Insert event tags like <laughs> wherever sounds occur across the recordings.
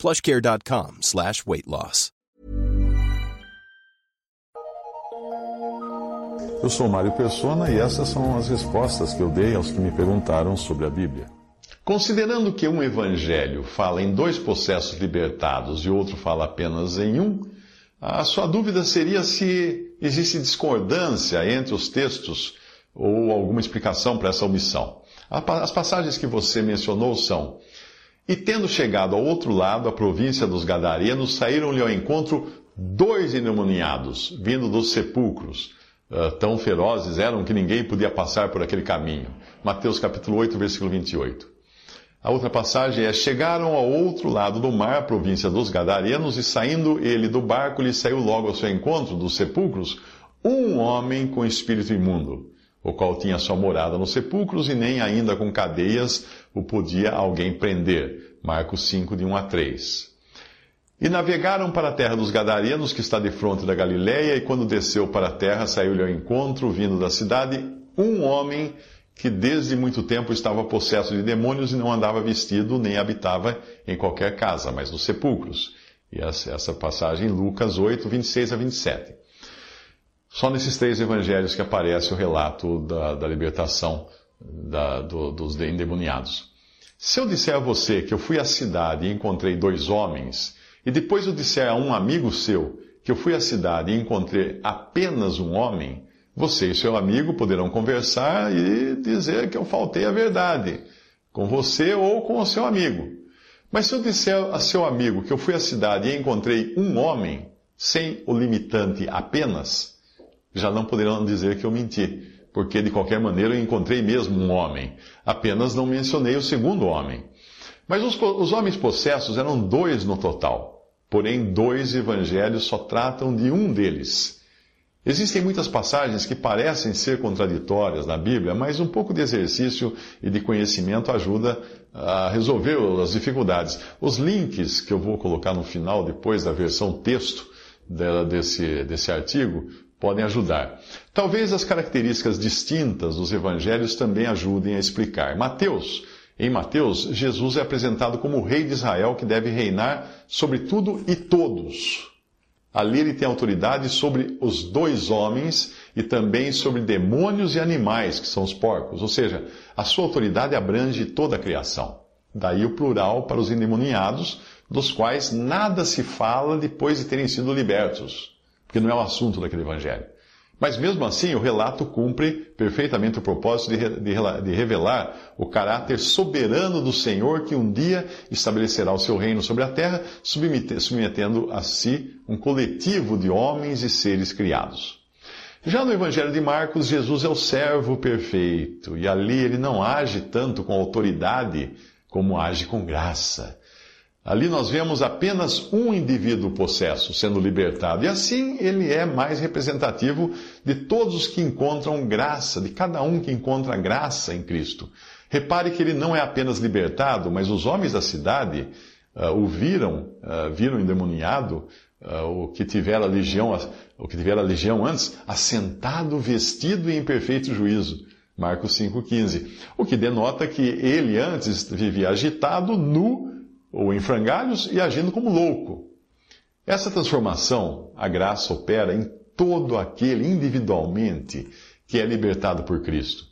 plushcare.com slash weight loss. Eu sou Mário Persona e essas são as respostas que eu dei aos que me perguntaram sobre a Bíblia. Considerando que um evangelho fala em dois processos libertados e outro fala apenas em um, a sua dúvida seria se existe discordância entre os textos ou alguma explicação para essa omissão. As passagens que você mencionou são: E tendo chegado ao outro lado, a província dos Gadarenos, saíram-lhe ao encontro dois endemoniados, vindo dos sepulcros. Uh, tão ferozes eram que ninguém podia passar por aquele caminho. Mateus capítulo 8, versículo 28. A outra passagem é: Chegaram ao outro lado do mar, a província dos Gadarenos, e saindo ele do barco, lhe saiu logo ao seu encontro dos sepulcros um homem com espírito imundo o qual tinha sua morada nos sepulcros e nem ainda com cadeias o podia alguém prender. Marcos 5, de 1 a 3. E navegaram para a terra dos Gadarenos, que está de fronte da Galiléia, e quando desceu para a terra, saiu-lhe ao encontro, vindo da cidade, um homem que desde muito tempo estava possesso de demônios e não andava vestido, nem habitava em qualquer casa, mas nos sepulcros. E essa, passagem em Lucas 8, 26 a 27. Só nesses três evangelhos que aparece o relato da, da libertação da, do, dos endemoniados. Se eu disser a você que eu fui à cidade e encontrei dois homens, e depois eu disser a um amigo seu que eu fui à cidade e encontrei apenas um homem, você e seu amigo poderão conversar e dizer que eu faltei a verdade, com você ou com o seu amigo. Mas se eu disser a seu amigo que eu fui à cidade e encontrei um homem, sem o limitante apenas, já não poderão dizer que eu menti, porque de qualquer maneira eu encontrei mesmo um homem. Apenas não mencionei o segundo homem. Mas os, os homens possessos eram dois no total. Porém, dois evangelhos só tratam de um deles. Existem muitas passagens que parecem ser contraditórias na Bíblia, mas um pouco de exercício e de conhecimento ajuda a resolver as dificuldades. Os links que eu vou colocar no final, depois da versão texto desse, desse artigo, podem ajudar. Talvez as características distintas dos evangelhos também ajudem a explicar. Mateus, em Mateus, Jesus é apresentado como o rei de Israel que deve reinar sobre tudo e todos. Ali ele tem autoridade sobre os dois homens e também sobre demônios e animais, que são os porcos. Ou seja, a sua autoridade abrange toda a criação. Daí o plural para os endemoniados, dos quais nada se fala depois de terem sido libertos porque não é o assunto daquele evangelho. Mas mesmo assim, o relato cumpre perfeitamente o propósito de, de, de, revelar o caráter soberano do Senhor que um dia estabelecerá o seu reino sobre a terra, submetendo a si um coletivo de homens e seres criados. Já no Evangelho de Marcos, Jesus é o servo perfeito, e ali ele não age tanto com autoridade como age com graça. Ali nós vemos apenas um indivíduo possesso sendo libertado, e assim ele é mais representativo de todos os que encontram graça, de cada um que encontra graça em Cristo. Repare que ele não é apenas libertado, mas os homens da cidade uh, o viram, uh, viram endemoniado, uh, o que tivera a legião, o que tivera a legião antes, assentado, vestido e em perfeito juízo. Marcos 5,15. O que denota que ele antes vivia agitado, nu, ou em frangalhos e agindo como louco. Essa transformação, a graça opera em todo aquele individualmente que é libertado por Cristo.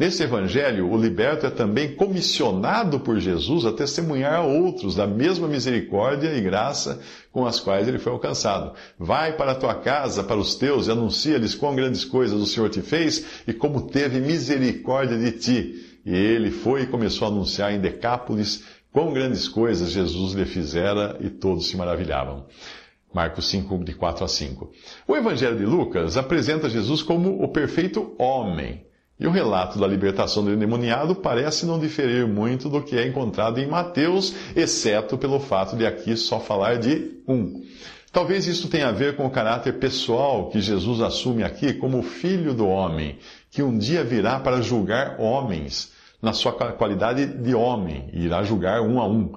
Nesse evangelho, o liberto é também comissionado por Jesus a testemunhar a outros da mesma misericórdia e graça com as quais ele foi alcançado. Vai para a tua casa, para os teus, e anuncia-lhes quão grandes coisas o Senhor te fez e como teve misericórdia de ti. E ele foi e começou a anunciar em Decápolis Quão grandes coisas Jesus lhe fizera e todos se maravilhavam. Marcos 5, de 4 a 5. O Evangelho de Lucas apresenta Jesus como o perfeito homem. E o relato da libertação do endemoniado parece não diferir muito do que é encontrado em Mateus, exceto pelo fato de aqui só falar de um. Talvez isso tenha a ver com o caráter pessoal que Jesus assume aqui como filho do homem, que um dia virá para julgar homens, na sua qualidade de homem, e irá julgar um a um.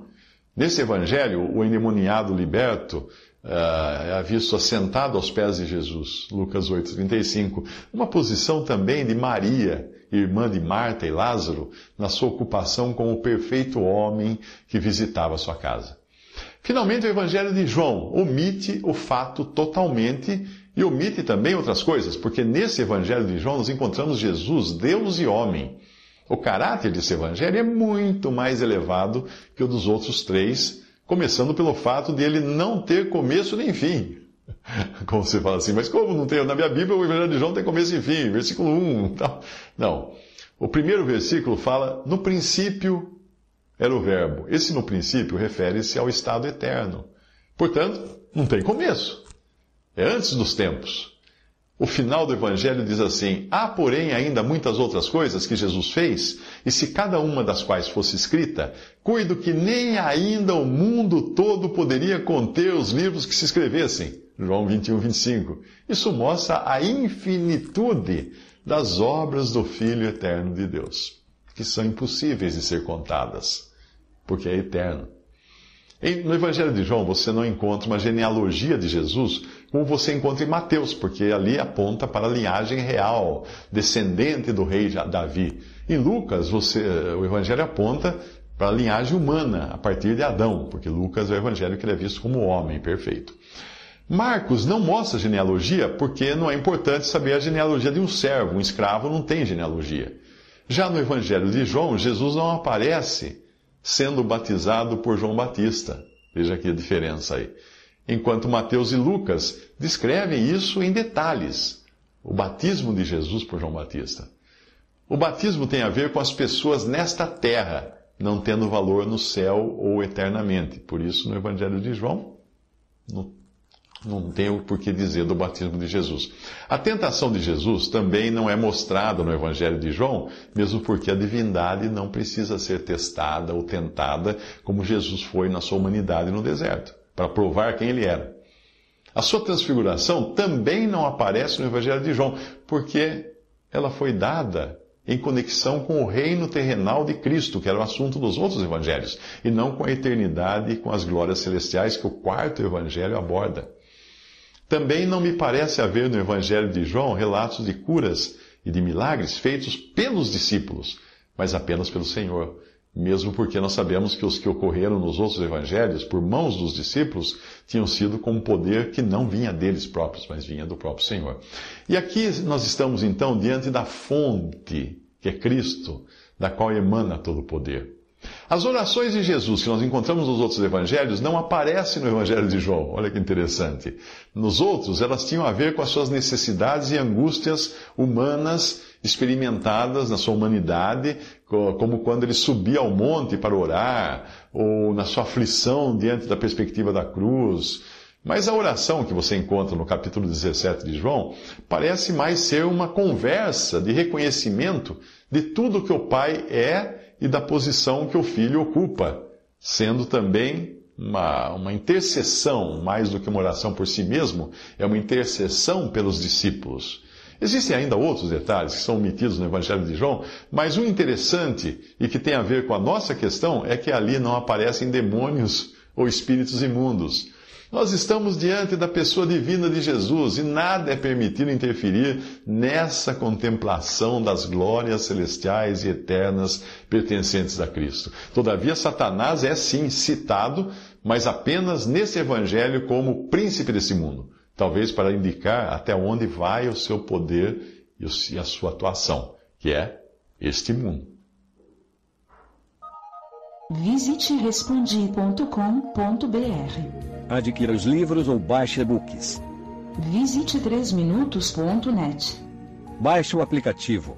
Nesse evangelho, o endemoniado liberto uh, é visto assentado aos pés de Jesus, Lucas 8,35, uma posição também de Maria, irmã de Marta e Lázaro, na sua ocupação como o perfeito homem que visitava sua casa. Finalmente, o Evangelho de João omite o fato totalmente e omite também outras coisas, porque nesse Evangelho de João nós encontramos Jesus, Deus e homem. O caráter desse Evangelho é muito mais elevado que o dos outros três, começando pelo fato de ele não ter começo nem fim. <laughs> Como você fala assim, mas como não tem? Na minha Bíblia o Evangelho de João tem começo e fim, versículo <laughs> 1. Não. O primeiro versículo fala, no princípio era o Verbo. Esse no princípio refere-se ao estado eterno. Portanto, não tem começo. É antes dos tempos. O final do Evangelho diz assim: Há, porém, ainda muitas outras coisas que Jesus fez, e se cada uma das quais fosse escrita, cuido que nem ainda o mundo todo poderia conter os livros que se escrevessem. João 21, 25. Isso mostra a infinitude das obras do Filho eterno de Deus que são impossíveis de ser contadas, porque é eterno. No Evangelho de João, você não encontra uma genealogia de Jesus como você encontra em Mateus, porque ali aponta para a linhagem real, descendente do rei Davi. Em Lucas, você, o Evangelho aponta para a linhagem humana, a partir de Adão, porque Lucas é o Evangelho que ele é visto como homem perfeito. Marcos não mostra genealogia porque não é importante saber a genealogia de um servo, um escravo não tem genealogia. Já no Evangelho de João, Jesus não aparece sendo batizado por João Batista. Veja aqui a diferença aí. Enquanto Mateus e Lucas descrevem isso em detalhes. O batismo de Jesus por João Batista. O batismo tem a ver com as pessoas nesta terra, não tendo valor no céu ou eternamente. Por isso, no Evangelho de João, não tem o porquê dizer do batismo de Jesus. A tentação de Jesus também não é mostrada no Evangelho de João, mesmo porque a divindade não precisa ser testada ou tentada como Jesus foi na sua humanidade no deserto, para provar quem ele era. A sua transfiguração também não aparece no Evangelho de João, porque ela foi dada em conexão com o reino terrenal de Cristo, que era o assunto dos outros evangelhos, e não com a eternidade e com as glórias celestiais que o quarto evangelho aborda. Também não me parece haver no Evangelho de João relatos de curas e de milagres feitos pelos discípulos, mas apenas pelo Senhor. Mesmo porque nós sabemos que os que ocorreram nos outros evangelhos, por mãos dos discípulos, tinham sido com um poder que não vinha deles próprios, mas vinha do próprio Senhor. E aqui nós estamos então diante da fonte, que é Cristo, da qual emana todo o poder. As orações de Jesus que nós encontramos nos outros evangelhos não aparecem no evangelho de João. Olha que interessante. Nos outros, elas tinham a ver com as suas necessidades e angústias humanas experimentadas na sua humanidade, como quando ele subia ao monte para orar, ou na sua aflição diante da perspectiva da cruz. Mas a oração que você encontra no capítulo 17 de João parece mais ser uma conversa de reconhecimento de tudo que o Pai é e da posição que o filho ocupa, sendo também uma, uma intercessão, mais do que uma oração por si mesmo, é uma intercessão pelos discípulos. Existem ainda outros detalhes que são omitidos no Evangelho de João, mas o interessante e que tem a ver com a nossa questão é que ali não aparecem demônios ou espíritos imundos. Nós estamos diante da pessoa divina de Jesus e nada é permitido interferir nessa contemplação das glórias celestiais e eternas pertencentes a Cristo. Todavia, Satanás é sim citado, mas apenas nesse evangelho como príncipe desse mundo. Talvez para indicar até onde vai o seu poder e a sua atuação, que é este mundo. Visite respondi.com.br. Adquira os livros ou baixe e-books. Visite 3minutos.net. Baixe o aplicativo.